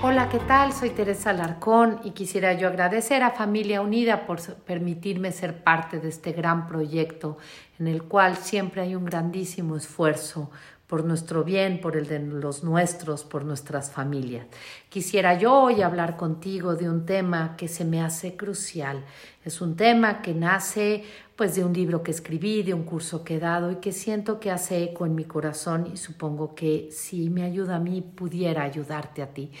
Hola, ¿qué tal? Soy Teresa Larcón y quisiera yo agradecer a Familia Unida por permitirme ser parte de este gran proyecto en el cual siempre hay un grandísimo esfuerzo por nuestro bien, por el de los nuestros, por nuestras familias. Quisiera yo hoy hablar contigo de un tema que se me hace crucial. Es un tema que nace pues de un libro que escribí, de un curso que he dado y que siento que hace eco en mi corazón y supongo que si me ayuda a mí pudiera ayudarte a ti.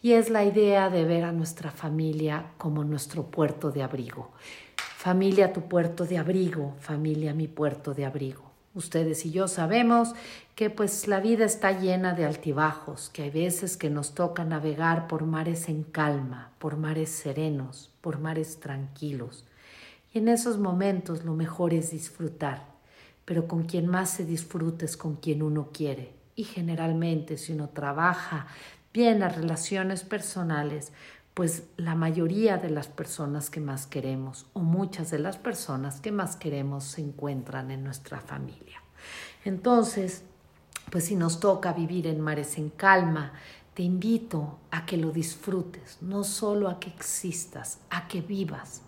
Y es la idea de ver a nuestra familia como nuestro puerto de abrigo. Familia, tu puerto de abrigo, familia, mi puerto de abrigo. Ustedes y yo sabemos que pues la vida está llena de altibajos, que hay veces que nos toca navegar por mares en calma, por mares serenos, por mares tranquilos. Y en esos momentos lo mejor es disfrutar, pero con quien más se disfruta es con quien uno quiere. Y generalmente si uno trabaja bien las relaciones personales, pues la mayoría de las personas que más queremos o muchas de las personas que más queremos se encuentran en nuestra familia. Entonces, pues si nos toca vivir en mares en calma, te invito a que lo disfrutes, no solo a que existas, a que vivas,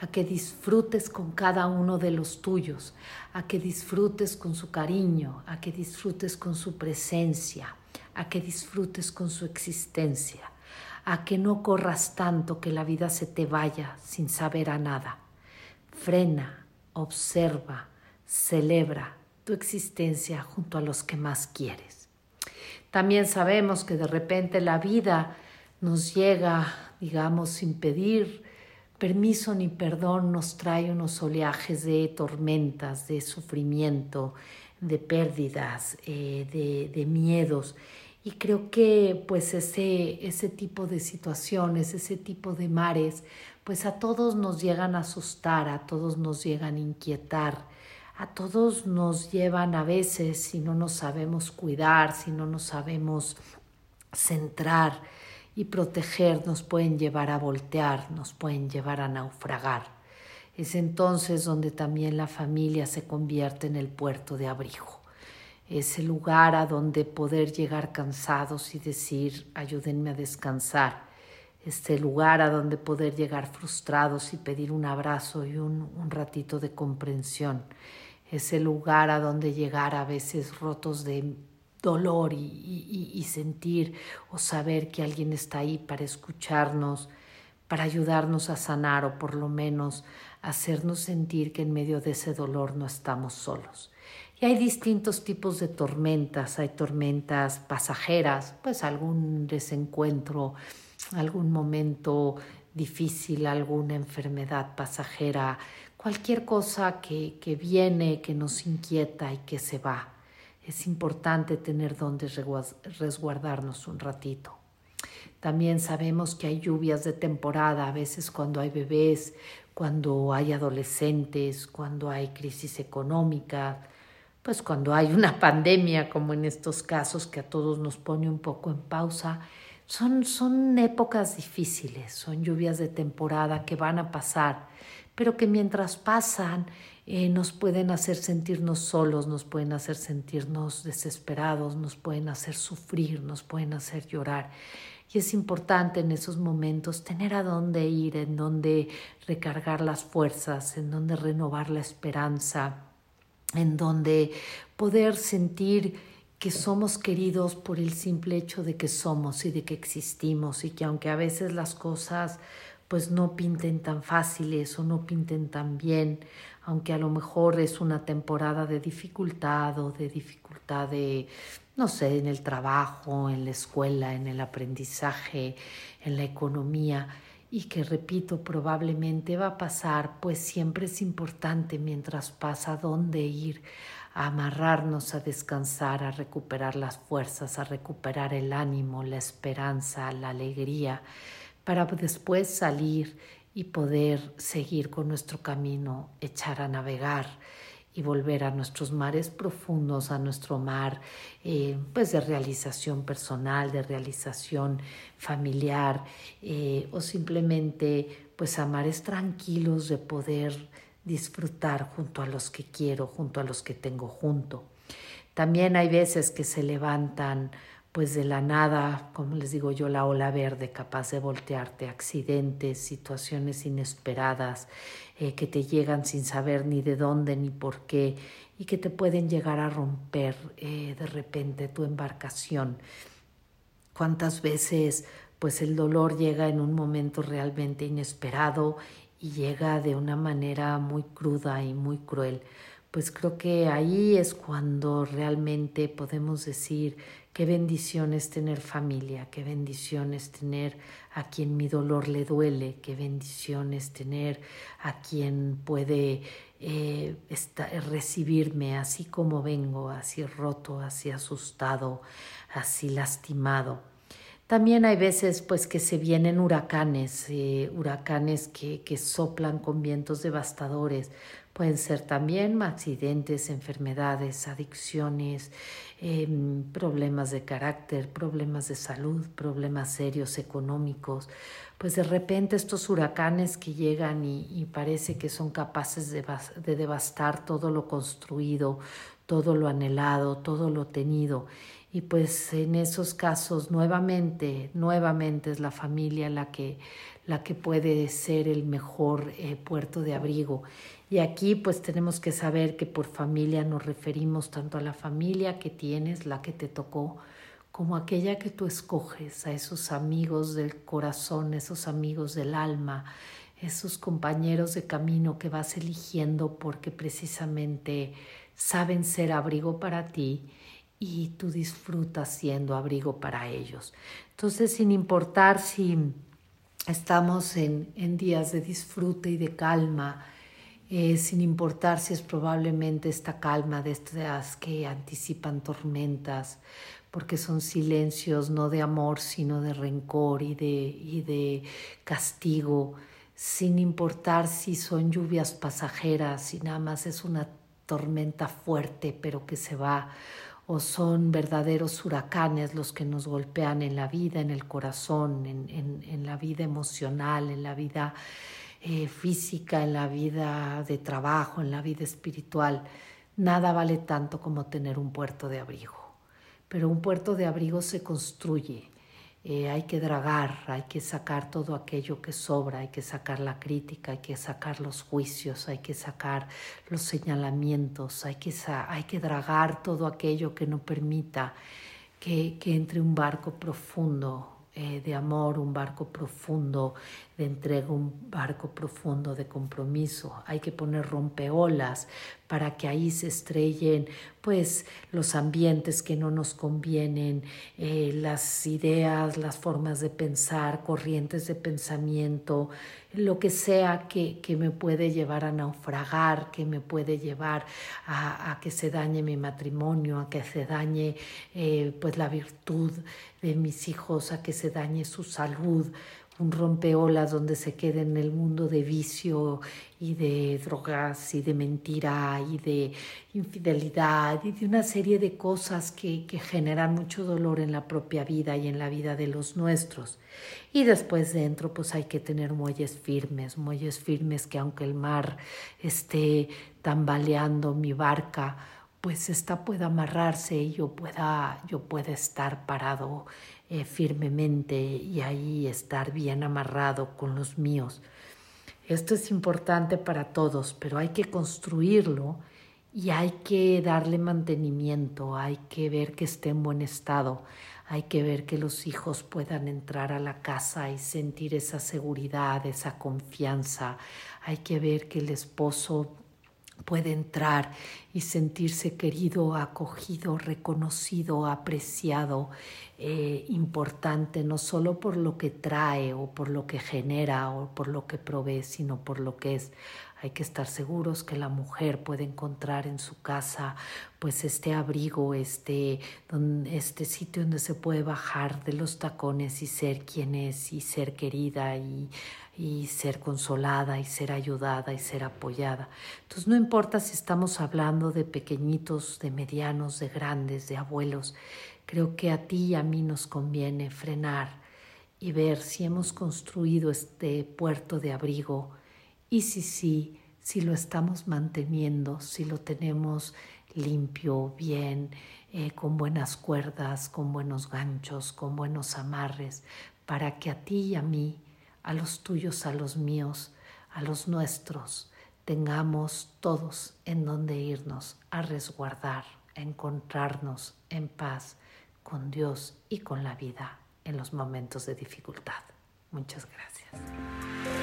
a que disfrutes con cada uno de los tuyos, a que disfrutes con su cariño, a que disfrutes con su presencia, a que disfrutes con su existencia, a que no corras tanto que la vida se te vaya sin saber a nada. Frena, observa, celebra tu existencia junto a los que más quieres. También sabemos que de repente la vida nos llega, digamos, sin pedir permiso ni perdón, nos trae unos oleajes de tormentas, de sufrimiento, de pérdidas, eh, de, de miedos. Y creo que pues ese, ese tipo de situaciones, ese tipo de mares, pues a todos nos llegan a asustar, a todos nos llegan a inquietar, a todos nos llevan a veces si no nos sabemos cuidar, si no nos sabemos centrar y proteger, nos pueden llevar a voltear, nos pueden llevar a naufragar. Es entonces donde también la familia se convierte en el puerto de abrigo ese lugar a donde poder llegar cansados y decir, ayúdenme a descansar, este lugar a donde poder llegar frustrados y pedir un abrazo y un, ratito de comprensión, ese lugar a donde llegar a veces rotos de dolor y sentir o saber que alguien está ahí para escucharnos, para ayudarnos a sanar o por lo menos hacernos sentir que en medio de ese dolor no estamos solos. Y hay distintos tipos de tormentas, hay tormentas pasajeras, pues algún desencuentro, algún momento difícil, alguna enfermedad pasajera, cualquier cosa que, que viene, que nos inquieta y que se va. Es importante tener donde resguardarnos un ratito. También sabemos que hay lluvias de temporada, a veces cuando hay bebés, cuando hay adolescentes, cuando hay crisis económica, pues cuando hay una pandemia, como en estos casos que a todos nos pone un poco en pausa, son, son épocas difíciles, son lluvias de temporada que van a pasar, pero que mientras pasan eh, nos pueden hacer sentirnos solos, nos pueden hacer sentirnos desesperados, nos pueden hacer sufrir, nos pueden hacer llorar. Y es importante en esos momentos tener a dónde ir, en dónde recargar las fuerzas, en dónde renovar la esperanza, en donde poder sentir que somos queridos por el simple hecho de que somos y de que existimos y que aunque a veces las cosas pues no pinten tan fáciles o no pinten tan bien, aunque a lo mejor es una temporada de dificultad o de dificultad de, no sé, en el trabajo, en la escuela, en el aprendizaje, en la economía, y que repito probablemente va a pasar, pues siempre es importante mientras pasa dónde ir, a amarrarnos, a descansar, a recuperar las fuerzas, a recuperar el ánimo, la esperanza, la alegría, para después salir y poder seguir con nuestro camino, echar a navegar y volver a nuestros mares profundos, a nuestro mar eh, pues de realización personal, de realización familiar eh, o simplemente pues a mares tranquilos de poder disfrutar junto a los que quiero, junto a los que tengo junto. También hay veces que se levantan pues de la nada, como les digo yo, la ola verde capaz de voltearte, accidentes, situaciones inesperadas eh, que te llegan sin saber ni de dónde ni por qué y que te pueden llegar a romper eh, de repente tu embarcación. ¿Cuántas veces pues el dolor llega en un momento realmente inesperado y llega de una manera muy cruda y muy cruel? Pues creo que ahí es cuando realmente podemos decir Qué bendición es tener familia, qué bendición es tener a quien mi dolor le duele, qué bendición es tener a quien puede eh, recibirme así como vengo, así roto, así asustado, así lastimado. También hay veces pues que se vienen huracanes, eh, huracanes que, que soplan con vientos devastadores, Pueden ser también accidentes, enfermedades, adicciones, em, problemas de carácter, problemas de salud, problemas serios económicos. Pues de repente estos huracanes que llegan y, parece que son capaces de, de devastar todo lo construido, todo lo anhelado, todo lo tenido. Y pues en esos casos nuevamente, nuevamente es la familia la que, la que puede ser el mejor eh, puerto de abrigo. Y aquí pues tenemos que saber que por familia nos referimos tanto a la familia que tienes, la que te tocó, como aquella que tú escoges, a esos amigos del corazón, esos amigos del alma, esos compañeros de camino que vas eligiendo porque precisamente saben ser abrigo para ti y tú disfrutas siendo abrigo para ellos. Entonces, sin importar si estamos en, en días de disfrute y de calma, eh, sin importar si es probablemente esta calma de estas que anticipan tormentas, porque son silencios no de amor, sino de rencor y de, y de castigo, sin importar si son lluvias pasajeras, si nada más es una tormenta fuerte pero que se va, o son verdaderos huracanes los que nos golpean en la vida, en el corazón, en, en, en la vida emocional, en la vida eh, física, en la vida de trabajo, en la vida espiritual, nada vale tanto como tener un puerto de abrigo. Pero un puerto de abrigo se construye, eh, hay que dragar, hay que sacar todo aquello que sobra, hay que sacar la crítica, hay que sacar los juicios, hay que sacar los señalamientos, hay que, hay que dragar todo aquello que no permita que, entre un barco profundo eh, de amor, un barco profundo de entrega, un barco profundo de compromiso. Hay que poner rompeolas para que ahí se estrellen pues los ambientes que no nos convienen, eh, las ideas, las formas de pensar, corrientes de pensamiento, lo que sea que, que me puede llevar a naufragar, que me puede llevar a, a, que se dañe mi matrimonio, a que se dañe eh, pues la virtud de mis hijos, a que se dañe su salud, un rompeolas donde se quede en el mundo de vicio y de drogas y de mentira y de infidelidad y de una serie de cosas que, que generan mucho dolor en la propia vida y en la vida de los nuestros. Y después dentro pues hay que tener muelles firmes, muelles firmes que aunque el mar esté tambaleando mi barca, pues esta pueda amarrarse y yo pueda, yo pueda estar parado eh, firmemente y ahí estar bien amarrado con los míos. Esto es importante para todos, pero hay que construirlo y hay que darle mantenimiento, hay que ver que esté en buen estado, hay que ver que los hijos puedan entrar a la casa y sentir esa seguridad, esa confianza, hay que ver que el esposo puede entrar y sentirse querido, acogido, reconocido, apreciado, eh, importante, no solo por lo que trae o por lo que genera o por lo que provee, sino por lo que es. Hay que estar seguros que la mujer puede encontrar en su casa pues este abrigo, este, este sitio donde se puede bajar de los tacones y ser quien es y ser querida y, y ser consolada y ser ayudada y ser apoyada. Entonces no importa si estamos hablando de pequeñitos, de medianos, de grandes, de abuelos, creo que a ti y a mí nos conviene frenar y ver si hemos construido este puerto de abrigo y si sí, si lo estamos manteniendo, si lo tenemos limpio, bien, eh, con buenas cuerdas, con buenos ganchos, con buenos amarres, para que a ti y a mí, a los tuyos, a los míos, a los nuestros, tengamos todos en donde irnos a resguardar, a encontrarnos en paz con Dios y con la vida en los momentos de dificultad. Muchas gracias.